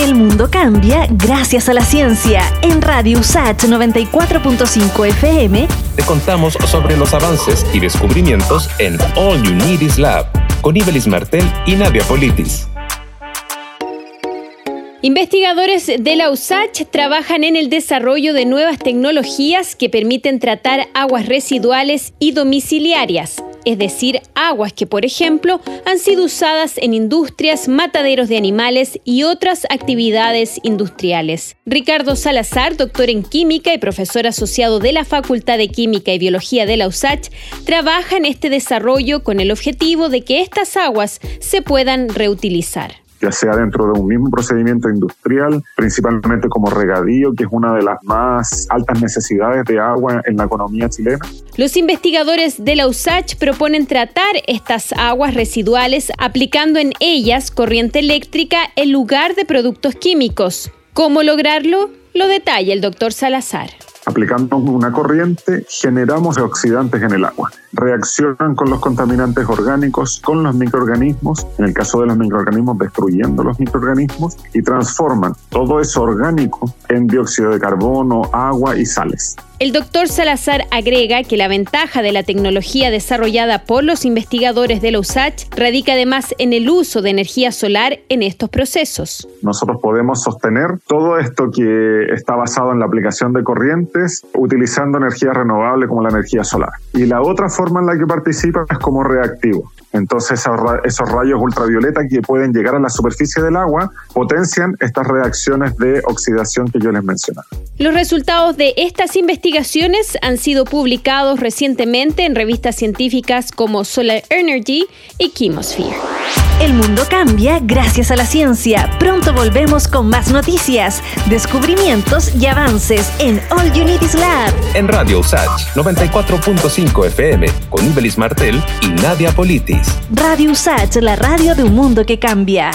El mundo cambia gracias a la ciencia. En Radio USAT 94.5 FM te contamos sobre los avances y descubrimientos en All You Need Is Lab con Ibelis Martel y Nadia Politis. Investigadores de la USACH trabajan en el desarrollo de nuevas tecnologías que permiten tratar aguas residuales y domiciliarias, es decir, aguas que, por ejemplo, han sido usadas en industrias, mataderos de animales y otras actividades industriales. Ricardo Salazar, doctor en química y profesor asociado de la Facultad de Química y Biología de la USACH, trabaja en este desarrollo con el objetivo de que estas aguas se puedan reutilizar ya sea dentro de un mismo procedimiento industrial, principalmente como regadío, que es una de las más altas necesidades de agua en la economía chilena. Los investigadores de la USACH proponen tratar estas aguas residuales aplicando en ellas corriente eléctrica en lugar de productos químicos. ¿Cómo lograrlo? Lo detalla el doctor Salazar. Aplicando una corriente, generamos oxidantes en el agua. Reaccionan con los contaminantes orgánicos, con los microorganismos, en el caso de los microorganismos destruyendo los microorganismos, y transforman todo eso orgánico en dióxido de carbono, agua y sales. El doctor Salazar agrega que la ventaja de la tecnología desarrollada por los investigadores de la USACH radica además en el uso de energía solar en estos procesos. Nosotros podemos sostener todo esto que está basado en la aplicación de corrientes utilizando energía renovable como la energía solar. Y la otra forma en la que participa es como reactivo. Entonces esos rayos ultravioleta que pueden llegar a la superficie del agua potencian estas reacciones de oxidación que yo les mencionaba. Los resultados de estas investigaciones han sido publicados recientemente en revistas científicas como Solar Energy y Chemosphere. El mundo cambia gracias a la ciencia. Pronto volvemos con más noticias, descubrimientos y avances en All Unities Lab. En Radio USACH 94.5 FM con Ibelis Martel y Nadia Politis. Radio USACH, la radio de un mundo que cambia.